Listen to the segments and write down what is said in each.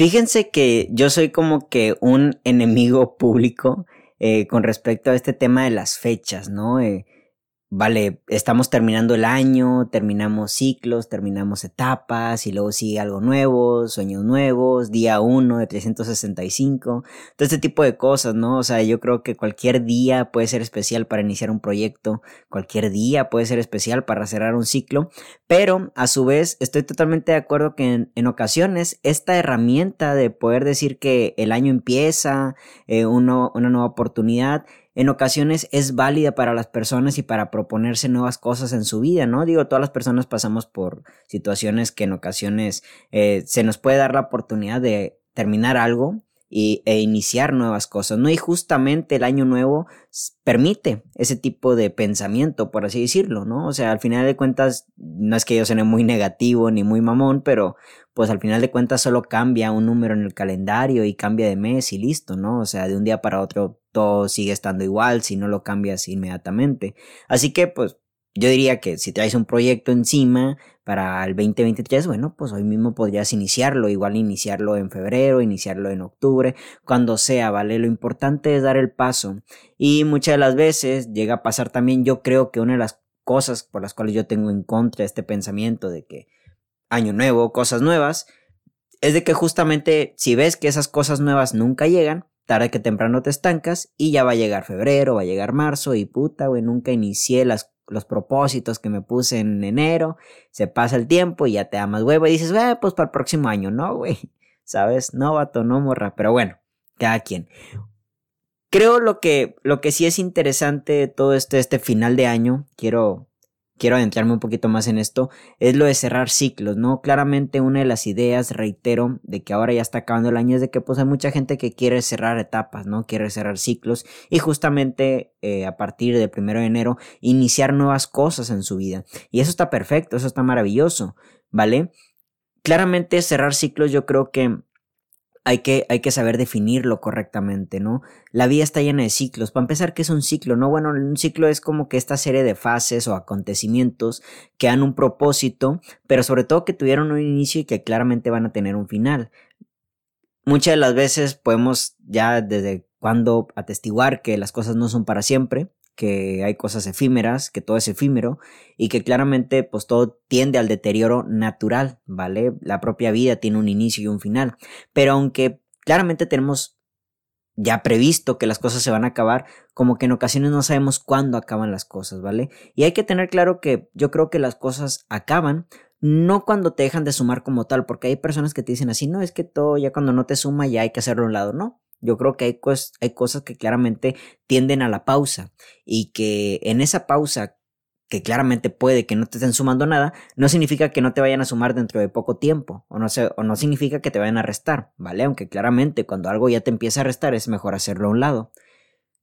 Fíjense que yo soy como que un enemigo público eh, con respecto a este tema de las fechas, ¿no? Eh, vale, estamos terminando el año, terminamos ciclos, terminamos etapas y luego sigue algo nuevo, sueños nuevos, día 1 de 365, todo este tipo de cosas, ¿no? O sea, yo creo que cualquier día puede ser especial para iniciar un proyecto, cualquier día puede ser especial para cerrar un ciclo, pero a su vez estoy totalmente de acuerdo que en, ocasiones esta herramienta de poder decir que el año empieza, eh, una nueva oportunidad, en ocasiones es válida para las personas y para proponerse nuevas cosas en su vida, ¿no? Digo, todas las personas pasamos por situaciones que en ocasiones eh, se nos puede dar la oportunidad de terminar algo y, e iniciar nuevas cosas, ¿no? Y justamente el año nuevo permite ese tipo de pensamiento, por así decirlo, ¿no? O sea, al final de cuentas, no es que yo sea muy negativo ni muy mamón, pero pues al final de cuentas solo cambia un número en el calendario y cambia de mes y listo, ¿no? O sea, de un día para otro todo sigue estando igual si no lo cambias inmediatamente. Así que pues yo diría que si traes un proyecto encima para el 2023, bueno, pues hoy mismo podrías iniciarlo, igual iniciarlo en febrero, iniciarlo en octubre, cuando sea, ¿vale? Lo importante es dar el paso. Y muchas de las veces llega a pasar también, yo creo que una de las cosas por las cuales yo tengo en contra este pensamiento de que año nuevo, cosas nuevas, es de que justamente si ves que esas cosas nuevas nunca llegan, tarde que temprano te estancas y ya va a llegar febrero, va a llegar marzo y puta, güey, nunca inicié las los propósitos que me puse en enero, se pasa el tiempo y ya te da más huevo y dices, güey, pues para el próximo año, no, güey, ¿sabes? No, vato, no, morra, pero bueno, cada quien. Creo lo que, lo que sí es interesante todo este, este final de año, quiero quiero adentrarme un poquito más en esto, es lo de cerrar ciclos, ¿no? Claramente una de las ideas, reitero, de que ahora ya está acabando el año es de que pues hay mucha gente que quiere cerrar etapas, ¿no? Quiere cerrar ciclos y justamente eh, a partir del primero de enero iniciar nuevas cosas en su vida. Y eso está perfecto, eso está maravilloso, ¿vale? Claramente cerrar ciclos yo creo que hay que, hay que saber definirlo correctamente, ¿no? La vida está llena de ciclos. Para empezar, ¿qué es un ciclo? No, bueno, un ciclo es como que esta serie de fases o acontecimientos que han un propósito, pero sobre todo que tuvieron un inicio y que claramente van a tener un final. Muchas de las veces podemos ya desde cuando atestiguar que las cosas no son para siempre, que hay cosas efímeras, que todo es efímero y que claramente pues todo tiende al deterioro natural, ¿vale? La propia vida tiene un inicio y un final, pero aunque claramente tenemos ya previsto que las cosas se van a acabar, como que en ocasiones no sabemos cuándo acaban las cosas, ¿vale? Y hay que tener claro que yo creo que las cosas acaban no cuando te dejan de sumar como tal, porque hay personas que te dicen así, no, es que todo ya cuando no te suma ya hay que hacerlo a un lado, no. Yo creo que hay, hay cosas que claramente tienden a la pausa y que en esa pausa que claramente puede que no te estén sumando nada, no significa que no te vayan a sumar dentro de poco tiempo, o no, o no significa que te vayan a restar, ¿vale? Aunque claramente cuando algo ya te empieza a restar es mejor hacerlo a un lado.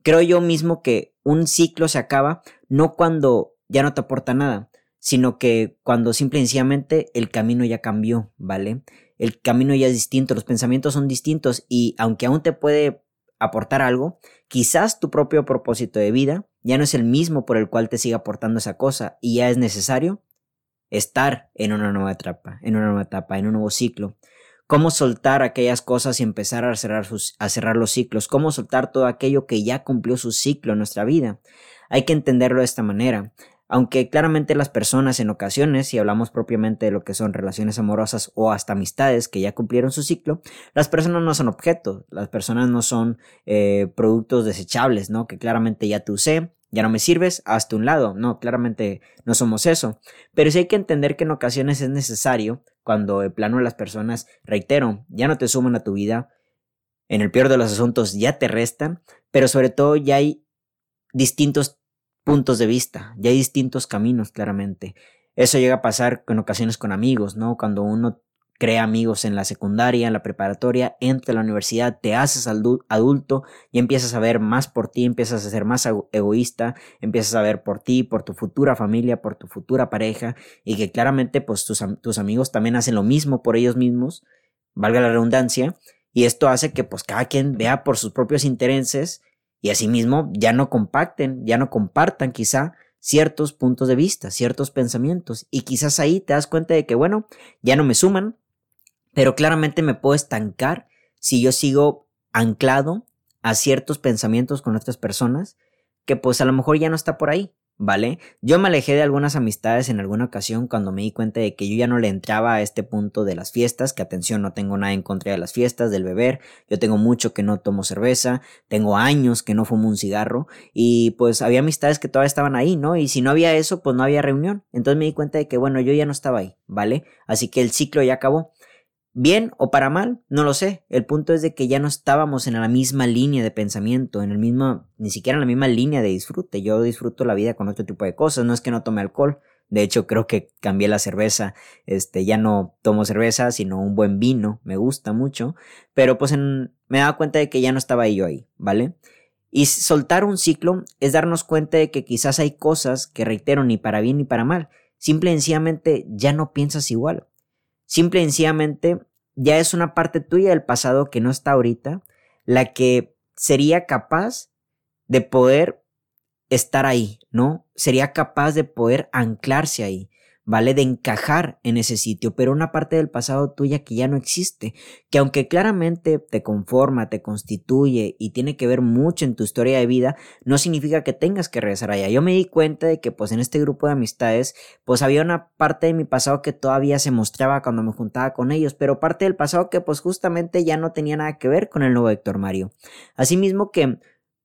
Creo yo mismo que un ciclo se acaba no cuando ya no te aporta nada, sino que cuando simplemente el camino ya cambió, ¿vale? El camino ya es distinto, los pensamientos son distintos y aunque aún te puede aportar algo, quizás tu propio propósito de vida ya no es el mismo por el cual te sigue aportando esa cosa y ya es necesario estar en una nueva etapa, en una nueva etapa, en un nuevo ciclo. Cómo soltar aquellas cosas y empezar a cerrar, a cerrar los ciclos. Cómo soltar todo aquello que ya cumplió su ciclo en nuestra vida. Hay que entenderlo de esta manera. Aunque claramente las personas en ocasiones, si hablamos propiamente de lo que son relaciones amorosas o hasta amistades que ya cumplieron su ciclo, las personas no son objetos, las personas no son eh, productos desechables, ¿no? Que claramente ya te usé, ya no me sirves, hasta un lado, no, claramente no somos eso. Pero sí hay que entender que en ocasiones es necesario, cuando el plano de las personas, reitero, ya no te suman a tu vida, en el peor de los asuntos ya te restan, pero sobre todo ya hay distintos puntos de vista, ya hay distintos caminos claramente. Eso llega a pasar en ocasiones con amigos, ¿no? Cuando uno crea amigos en la secundaria, en la preparatoria, entra a la universidad, te haces adulto y empiezas a ver más por ti, empiezas a ser más egoísta, empiezas a ver por ti, por tu futura familia, por tu futura pareja y que claramente pues tus, tus amigos también hacen lo mismo por ellos mismos, valga la redundancia, y esto hace que pues cada quien vea por sus propios intereses y asimismo ya no compacten, ya no compartan quizá ciertos puntos de vista, ciertos pensamientos y quizás ahí te das cuenta de que bueno, ya no me suman, pero claramente me puedo estancar si yo sigo anclado a ciertos pensamientos con otras personas que pues a lo mejor ya no está por ahí. ¿Vale? Yo me alejé de algunas amistades en alguna ocasión cuando me di cuenta de que yo ya no le entraba a este punto de las fiestas, que atención, no tengo nada en contra de las fiestas, del beber, yo tengo mucho que no tomo cerveza, tengo años que no fumo un cigarro y pues había amistades que todavía estaban ahí, ¿no? Y si no había eso, pues no había reunión. Entonces me di cuenta de que, bueno, yo ya no estaba ahí, ¿vale? Así que el ciclo ya acabó. Bien o para mal, no lo sé. El punto es de que ya no estábamos en la misma línea de pensamiento, en el mismo, ni siquiera en la misma línea de disfrute. Yo disfruto la vida con otro tipo de cosas, no es que no tome alcohol. De hecho, creo que cambié la cerveza. Este, ya no tomo cerveza, sino un buen vino. Me gusta mucho. Pero pues me daba cuenta de que ya no estaba yo ahí, ¿vale? Y soltar un ciclo es darnos cuenta de que quizás hay cosas que reitero ni para bien ni para mal. Simple y sencillamente ya no piensas igual. Simple y sencillamente ya es una parte tuya del pasado que no está ahorita, la que sería capaz de poder estar ahí, ¿no? Sería capaz de poder anclarse ahí. ¿Vale? De encajar en ese sitio, pero una parte del pasado tuya que ya no existe, que aunque claramente te conforma, te constituye y tiene que ver mucho en tu historia de vida, no significa que tengas que regresar allá. Yo me di cuenta de que pues en este grupo de amistades, pues había una parte de mi pasado que todavía se mostraba cuando me juntaba con ellos, pero parte del pasado que pues justamente ya no tenía nada que ver con el nuevo Héctor Mario. Asimismo que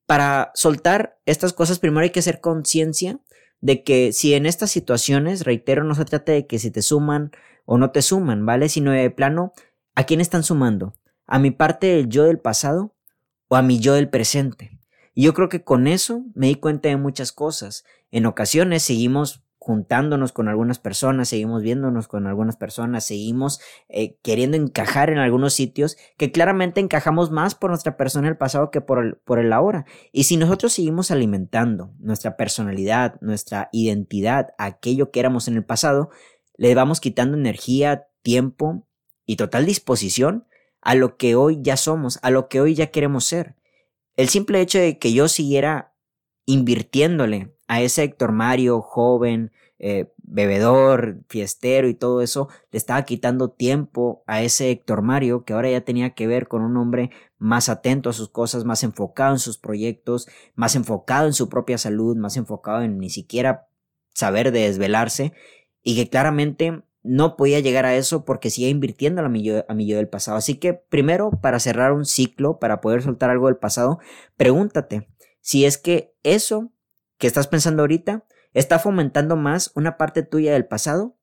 para soltar estas cosas primero hay que hacer conciencia de que si en estas situaciones, reitero, no se trata de que si te suman o no te suman, ¿vale? Sino de plano, ¿a quién están sumando? ¿A mi parte del yo del pasado o a mi yo del presente? Y yo creo que con eso me di cuenta de muchas cosas. En ocasiones seguimos juntándonos con algunas personas, seguimos viéndonos con algunas personas, seguimos eh, queriendo encajar en algunos sitios que claramente encajamos más por nuestra persona en el pasado que por por el ahora. Y si nosotros seguimos alimentando nuestra personalidad, nuestra identidad, aquello que éramos en el pasado, le vamos quitando energía, tiempo y total disposición a lo que hoy ya somos, a lo que hoy ya queremos ser. El simple hecho de que yo siguiera invirtiéndole a ese Héctor Mario joven, eh, bebedor, fiestero y todo eso, le estaba quitando tiempo a ese Héctor Mario que ahora ya tenía que ver con un hombre más atento a sus cosas, más enfocado en sus proyectos, más enfocado en su propia salud, más enfocado en ni siquiera saber de desvelarse y que claramente no podía llegar a eso porque seguía invirtiendo a mi, a mi yo del pasado. Así que primero, para cerrar un ciclo, para poder soltar algo del pasado, pregúntate si es que eso que estás pensando ahorita está fomentando más una parte tuya del pasado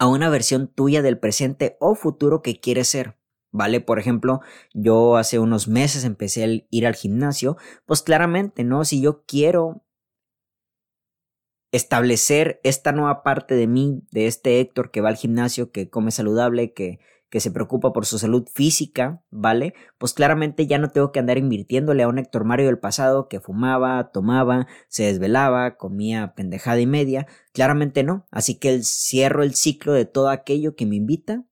a una versión tuya del presente o futuro que quieres ser. ¿Vale? Por ejemplo, yo hace unos meses empecé a ir al gimnasio, pues claramente, ¿no? Si yo quiero establecer esta nueva parte de mí, de este Héctor que va al gimnasio, que come saludable, que que se preocupa por su salud física, ¿vale? Pues claramente ya no tengo que andar invirtiéndole a un Héctor Mario del pasado que fumaba, tomaba, se desvelaba, comía pendejada y media. Claramente no. Así que cierro el ciclo de todo aquello que me invita,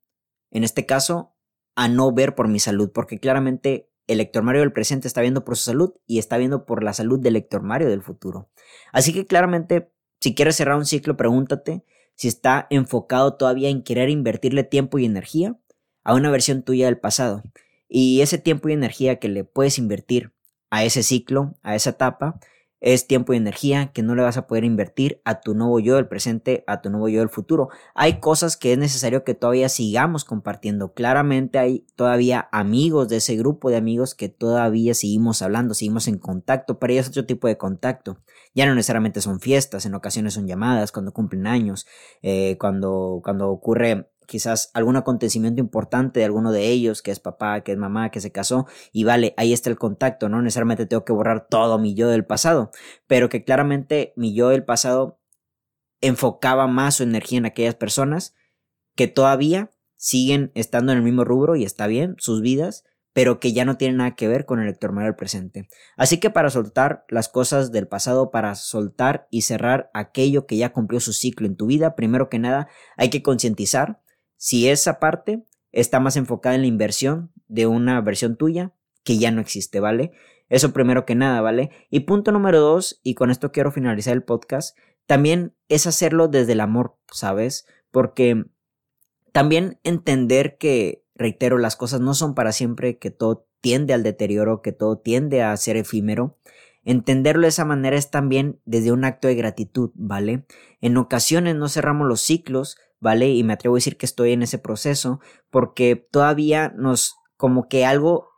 en este caso, a no ver por mi salud, porque claramente el Héctor Mario del presente está viendo por su salud y está viendo por la salud del Héctor Mario del futuro. Así que claramente, si quieres cerrar un ciclo, pregúntate si está enfocado todavía en querer invertirle tiempo y energía a una versión tuya del pasado. Y ese tiempo y energía que le puedes invertir a ese ciclo, a esa etapa, es tiempo y energía que no le vas a poder invertir a tu nuevo yo del presente, a tu nuevo yo del futuro. Hay cosas que es necesario que todavía sigamos compartiendo. Claramente hay todavía amigos de ese grupo de amigos que todavía seguimos hablando, seguimos en contacto, pero ellos es otro tipo de contacto. Ya no necesariamente son fiestas, en ocasiones son llamadas, cuando cumplen años, eh, cuando, cuando ocurre quizás algún acontecimiento importante de alguno de ellos, que es papá, que es mamá, que se casó, y vale, ahí está el contacto, no necesariamente tengo que borrar todo mi yo del pasado, pero que claramente mi yo del pasado enfocaba más su energía en aquellas personas que todavía siguen estando en el mismo rubro y está bien, sus vidas, pero que ya no tienen nada que ver con el del presente. Así que para soltar las cosas del pasado, para soltar y cerrar aquello que ya cumplió su ciclo en tu vida, primero que nada hay que concientizar si esa parte está más enfocada en la inversión de una versión tuya que ya no existe, ¿vale? Eso primero que nada, ¿vale? Y punto número dos, y con esto quiero finalizar el podcast, también es hacerlo desde el amor, ¿sabes? Porque también entender que reitero, las cosas no son para siempre, que todo tiende al deterioro, que todo tiende a ser efímero. Entenderlo de esa manera es también desde un acto de gratitud, ¿vale? En ocasiones no cerramos los ciclos, ¿vale? Y me atrevo a decir que estoy en ese proceso porque todavía nos como que algo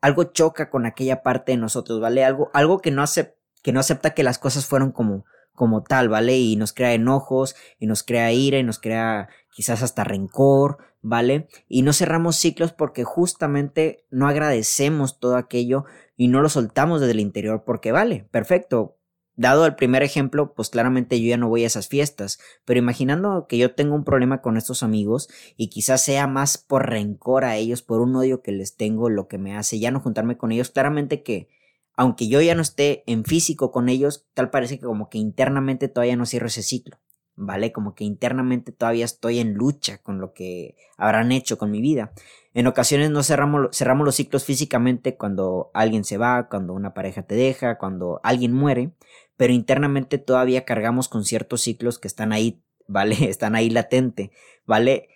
algo choca con aquella parte de nosotros, ¿vale? Algo algo que no hace que no acepta que las cosas fueron como como tal, ¿vale? Y nos crea enojos, y nos crea ira, y nos crea quizás hasta rencor, ¿vale? Y no cerramos ciclos porque justamente no agradecemos todo aquello y no lo soltamos desde el interior porque vale, perfecto. Dado el primer ejemplo, pues claramente yo ya no voy a esas fiestas, pero imaginando que yo tengo un problema con estos amigos y quizás sea más por rencor a ellos, por un odio que les tengo, lo que me hace ya no juntarme con ellos, claramente que aunque yo ya no esté en físico con ellos, tal parece que como que internamente todavía no cierro ese ciclo. ¿vale? Como que internamente todavía estoy en lucha con lo que habrán hecho con mi vida. En ocasiones no cerramos, cerramos los ciclos físicamente cuando alguien se va, cuando una pareja te deja, cuando alguien muere, pero internamente todavía cargamos con ciertos ciclos que están ahí, ¿vale? Están ahí latente, ¿vale?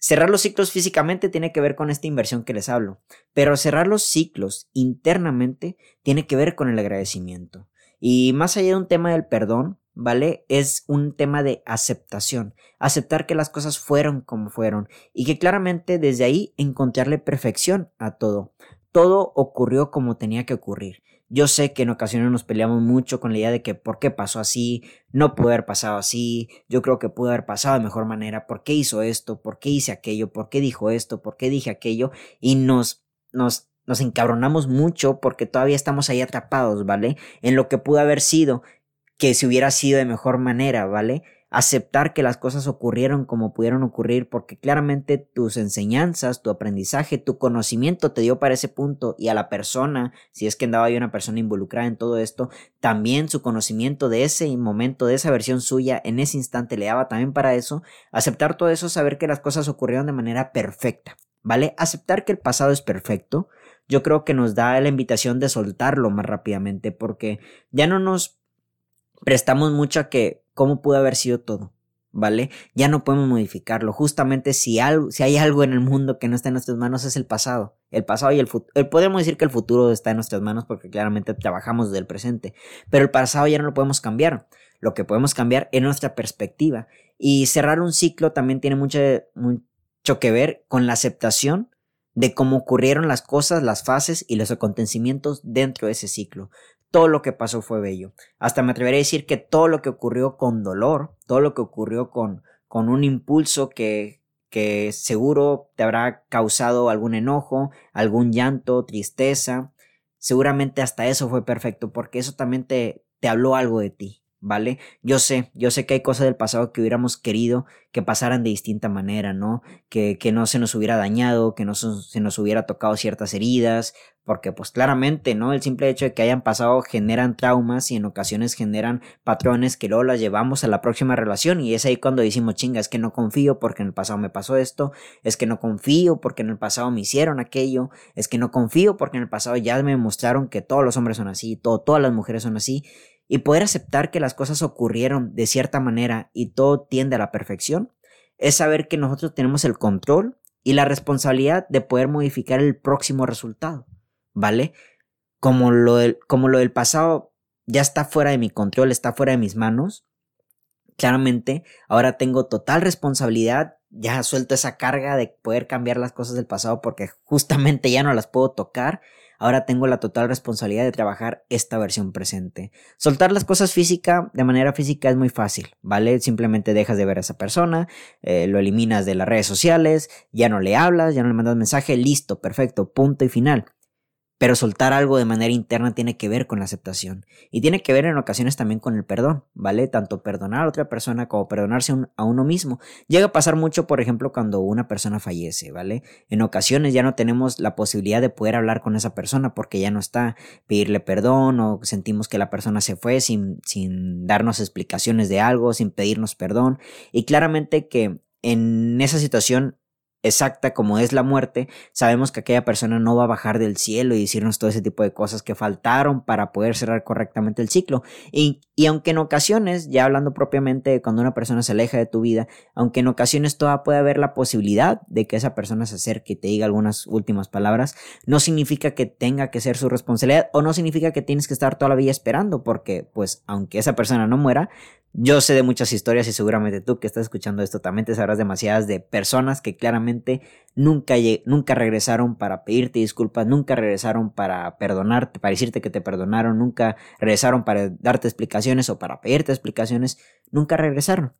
Cerrar los ciclos físicamente tiene que ver con esta inversión que les hablo, pero cerrar los ciclos internamente tiene que ver con el agradecimiento. Y más allá de un tema del perdón, ¿vale? Es un tema de aceptación, aceptar que las cosas fueron como fueron y que claramente desde ahí encontrarle perfección a todo. Todo ocurrió como tenía que ocurrir. Yo sé que en ocasiones nos peleamos mucho con la idea de que por qué pasó así, no pudo haber pasado así, yo creo que pudo haber pasado de mejor manera, por qué hizo esto, por qué hice aquello, por qué dijo esto, por qué dije aquello, y nos, nos, nos encabronamos mucho porque todavía estamos ahí atrapados, ¿vale? En lo que pudo haber sido que si hubiera sido de mejor manera, ¿vale? Aceptar que las cosas ocurrieron como pudieron ocurrir porque claramente tus enseñanzas, tu aprendizaje, tu conocimiento te dio para ese punto y a la persona, si es que andaba ahí una persona involucrada en todo esto, también su conocimiento de ese momento, de esa versión suya, en ese instante le daba también para eso. Aceptar todo eso, saber que las cosas ocurrieron de manera perfecta, ¿vale? Aceptar que el pasado es perfecto, yo creo que nos da la invitación de soltarlo más rápidamente porque ya no nos prestamos mucho a que cómo pudo haber sido todo, ¿vale? Ya no podemos modificarlo. Justamente si, algo, si hay algo en el mundo que no está en nuestras manos es el pasado. El pasado y el futuro. Eh, podemos decir que el futuro está en nuestras manos porque claramente trabajamos del presente. Pero el pasado ya no lo podemos cambiar. Lo que podemos cambiar es nuestra perspectiva. Y cerrar un ciclo también tiene mucho, mucho que ver con la aceptación de cómo ocurrieron las cosas, las fases y los acontecimientos dentro de ese ciclo todo lo que pasó fue bello. Hasta me atrevería a decir que todo lo que ocurrió con dolor, todo lo que ocurrió con, con un impulso que, que seguro te habrá causado algún enojo, algún llanto, tristeza, seguramente hasta eso fue perfecto, porque eso también te, te habló algo de ti. ¿Vale? Yo sé, yo sé que hay cosas del pasado que hubiéramos querido que pasaran de distinta manera, ¿no? Que, que no se nos hubiera dañado, que no se nos hubiera tocado ciertas heridas, porque pues claramente, ¿no? El simple hecho de que hayan pasado generan traumas y en ocasiones generan patrones que luego las llevamos a la próxima relación y es ahí cuando decimos, chinga, es que no confío porque en el pasado me pasó esto, es que no confío porque en el pasado me hicieron aquello, es que no confío porque en el pasado ya me mostraron que todos los hombres son así, todo, todas las mujeres son así y poder aceptar que las cosas ocurrieron de cierta manera y todo tiende a la perfección, es saber que nosotros tenemos el control y la responsabilidad de poder modificar el próximo resultado, ¿vale? Como lo del, como lo del pasado ya está fuera de mi control, está fuera de mis manos, claramente ahora tengo total responsabilidad, ya suelto esa carga de poder cambiar las cosas del pasado porque justamente ya no las puedo tocar Ahora tengo la total responsabilidad de trabajar esta versión presente. Soltar las cosas física de manera física es muy fácil, ¿vale? Simplemente dejas de ver a esa persona, eh, lo eliminas de las redes sociales, ya no le hablas, ya no le mandas mensaje, listo, perfecto, punto y final. Pero soltar algo de manera interna tiene que ver con la aceptación y tiene que ver en ocasiones también con el perdón, ¿vale? Tanto perdonar a otra persona como perdonarse a uno mismo. Llega a pasar mucho, por ejemplo, cuando una persona fallece, ¿vale? En ocasiones ya no tenemos la posibilidad de poder hablar con esa persona porque ya no está, pedirle perdón o sentimos que la persona se fue sin, sin darnos explicaciones de algo, sin pedirnos perdón. Y claramente que en esa situación exacta como es la muerte, sabemos que aquella persona no va a bajar del cielo y decirnos todo ese tipo de cosas que faltaron para poder cerrar correctamente el ciclo. Y, y aunque en ocasiones, ya hablando propiamente cuando una persona se aleja de tu vida, aunque en ocasiones todavía puede haber la posibilidad de que esa persona se acerque y te diga algunas últimas palabras, no significa que tenga que ser su responsabilidad o no significa que tienes que estar toda la vida esperando, porque pues aunque esa persona no muera, yo sé de muchas historias y seguramente tú que estás escuchando esto también te sabrás demasiadas de personas que claramente nunca, nunca regresaron para pedirte disculpas, nunca regresaron para perdonarte, para decirte que te perdonaron, nunca regresaron para darte explicaciones o para pedirte explicaciones, nunca regresaron.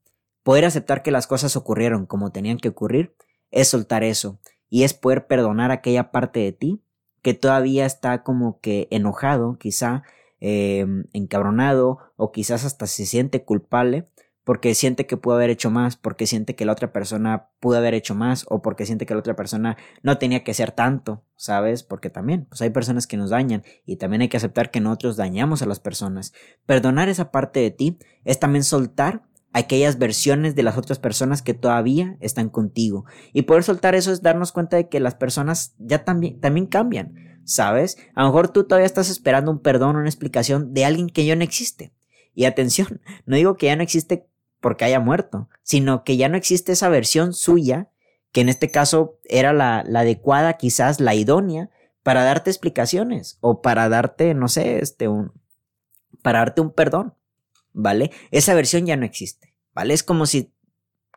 Poder aceptar que las cosas ocurrieron como tenían que ocurrir es soltar eso y es poder perdonar aquella parte de ti que todavía está como que enojado, quizá eh, encabronado o quizás hasta se siente culpable porque siente que pudo haber hecho más, porque siente que la otra persona pudo haber hecho más o porque siente que la otra persona no tenía que ser tanto, ¿sabes? Porque también, pues hay personas que nos dañan y también hay que aceptar que nosotros dañamos a las personas. Perdonar esa parte de ti es también soltar aquellas versiones de las otras personas que todavía están contigo. Y poder soltar eso es darnos cuenta de que las personas ya también, también cambian. ¿Sabes? A lo mejor tú todavía estás esperando un perdón una explicación de alguien que ya no existe. Y atención, no digo que ya no existe porque haya muerto, sino que ya no existe esa versión suya, que en este caso era la, la adecuada, quizás la idónea, para darte explicaciones o para darte, no sé, este, un, para darte un perdón, ¿vale? Esa versión ya no existe, ¿vale? Es como si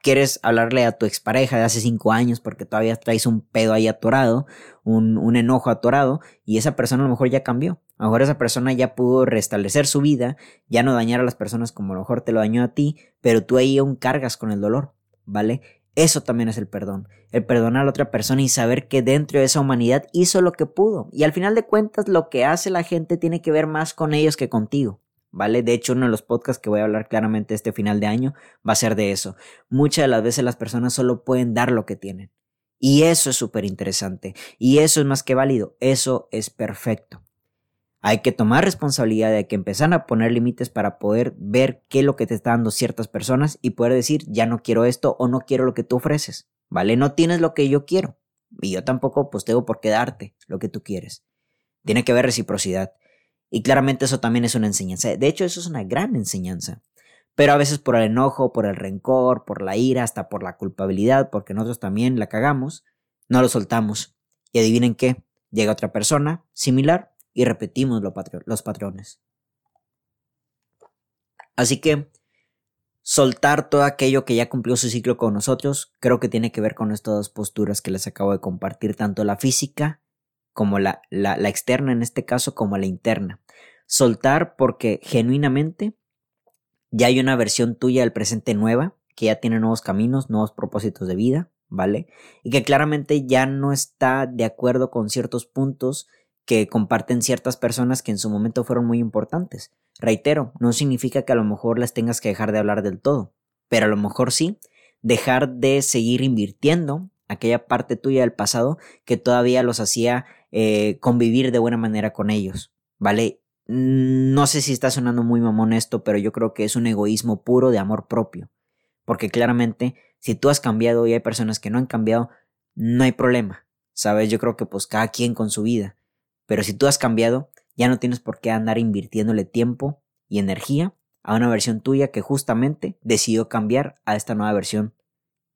quieres hablarle a tu expareja de hace cinco años porque todavía traes un pedo ahí atorado, un, un, enojo atorado, y esa persona a lo mejor ya cambió. A lo mejor esa persona ya pudo restablecer su vida, ya no dañar a las personas como a lo mejor te lo dañó a ti, pero tú ahí aún cargas con el dolor, ¿vale? Eso también es el perdón, el perdonar a la otra persona y saber que dentro de esa humanidad hizo lo que pudo. Y al final de cuentas lo que hace la gente tiene que ver más con ellos que contigo. ¿Vale? De hecho, uno de los podcasts que voy a hablar claramente este final de año va a ser de eso. Muchas de las veces las personas solo pueden dar lo que tienen. Y eso es súper interesante. Y eso es más que válido. Eso es perfecto. Hay que tomar responsabilidad de que empezar a poner límites para poder ver qué es lo que te están dando ciertas personas y poder decir, ya no quiero esto o no quiero lo que tú ofreces. ¿Vale? No tienes lo que yo quiero. Y yo tampoco pues tengo por qué darte lo que tú quieres. Tiene que haber reciprocidad. Y claramente eso también es una enseñanza. De hecho, eso es una gran enseñanza. Pero a veces por el enojo, por el rencor, por la ira, hasta por la culpabilidad, porque nosotros también la cagamos, no lo soltamos. Y adivinen qué, llega otra persona similar y repetimos los patrones. Así que soltar todo aquello que ya cumplió su ciclo con nosotros, creo que tiene que ver con estas dos posturas que les acabo de compartir, tanto la física como la, la, la externa en este caso, como la interna. Soltar porque genuinamente ya hay una versión tuya del presente nueva, que ya tiene nuevos caminos, nuevos propósitos de vida, ¿vale? Y que claramente ya no está de acuerdo con ciertos puntos que comparten ciertas personas que en su momento fueron muy importantes. Reitero, no significa que a lo mejor las tengas que dejar de hablar del todo, pero a lo mejor sí dejar de seguir invirtiendo aquella parte tuya del pasado que todavía los hacía eh, convivir de buena manera con ellos, ¿vale? No sé si está sonando muy mamón esto, pero yo creo que es un egoísmo puro de amor propio, porque claramente si tú has cambiado y hay personas que no han cambiado, no hay problema, ¿sabes? Yo creo que pues cada quien con su vida, pero si tú has cambiado, ya no tienes por qué andar invirtiéndole tiempo y energía a una versión tuya que justamente decidió cambiar a esta nueva versión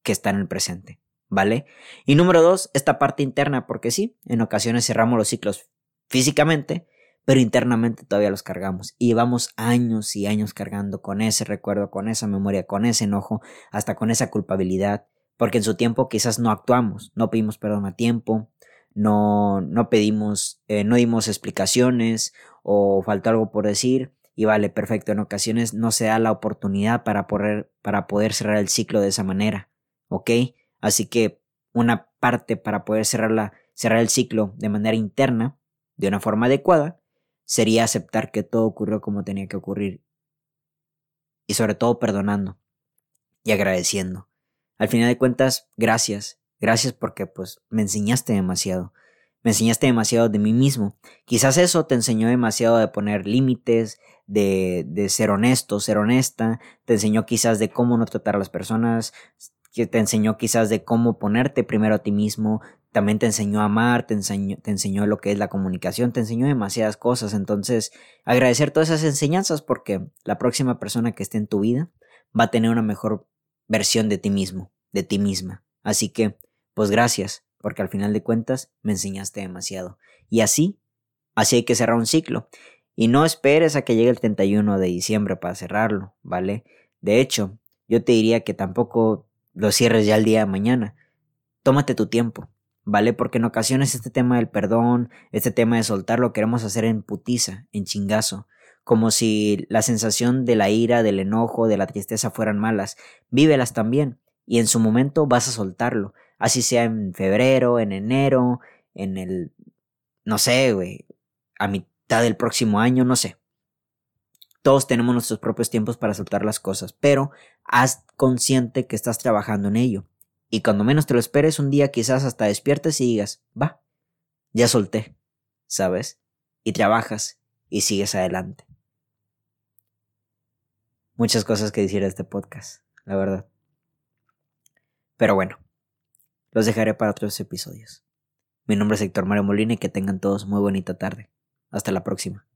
que está en el presente. ¿Vale? Y número dos, esta parte interna, porque sí, en ocasiones cerramos los ciclos físicamente, pero internamente todavía los cargamos y llevamos años y años cargando con ese recuerdo, con esa memoria, con ese enojo, hasta con esa culpabilidad, porque en su tiempo quizás no actuamos, no pedimos perdón a tiempo, no, no pedimos, eh, no dimos explicaciones o faltó algo por decir y vale, perfecto, en ocasiones no se da la oportunidad para poder, para poder cerrar el ciclo de esa manera, ¿ok? Así que una parte para poder cerrar, cerrar el ciclo de manera interna, de una forma adecuada, sería aceptar que todo ocurrió como tenía que ocurrir. Y sobre todo perdonando y agradeciendo. Al final de cuentas, gracias. Gracias porque pues me enseñaste demasiado. Me enseñaste demasiado de mí mismo. Quizás eso te enseñó demasiado de poner límites, de, de ser honesto, ser honesta. Te enseñó quizás de cómo no tratar a las personas que te enseñó quizás de cómo ponerte primero a ti mismo, también te enseñó a amar, te enseñó, te enseñó lo que es la comunicación, te enseñó demasiadas cosas. Entonces, agradecer todas esas enseñanzas porque la próxima persona que esté en tu vida va a tener una mejor versión de ti mismo, de ti misma. Así que, pues gracias, porque al final de cuentas me enseñaste demasiado. Y así, así hay que cerrar un ciclo. Y no esperes a que llegue el 31 de diciembre para cerrarlo, ¿vale? De hecho, yo te diría que tampoco lo cierres ya el día de mañana. Tómate tu tiempo, ¿vale? Porque en ocasiones este tema del perdón, este tema de soltar lo queremos hacer en putiza, en chingazo, como si la sensación de la ira, del enojo, de la tristeza fueran malas. Vívelas también y en su momento vas a soltarlo, así sea en febrero, en enero, en el no sé, güey, a mitad del próximo año, no sé. Todos tenemos nuestros propios tiempos para soltar las cosas, pero haz consciente que estás trabajando en ello. Y cuando menos te lo esperes, un día quizás hasta despiertes y digas, va, ya solté, ¿sabes? Y trabajas y sigues adelante. Muchas cosas que decir de este podcast, la verdad. Pero bueno, los dejaré para otros episodios. Mi nombre es Héctor Mario Molina y que tengan todos muy bonita tarde. Hasta la próxima.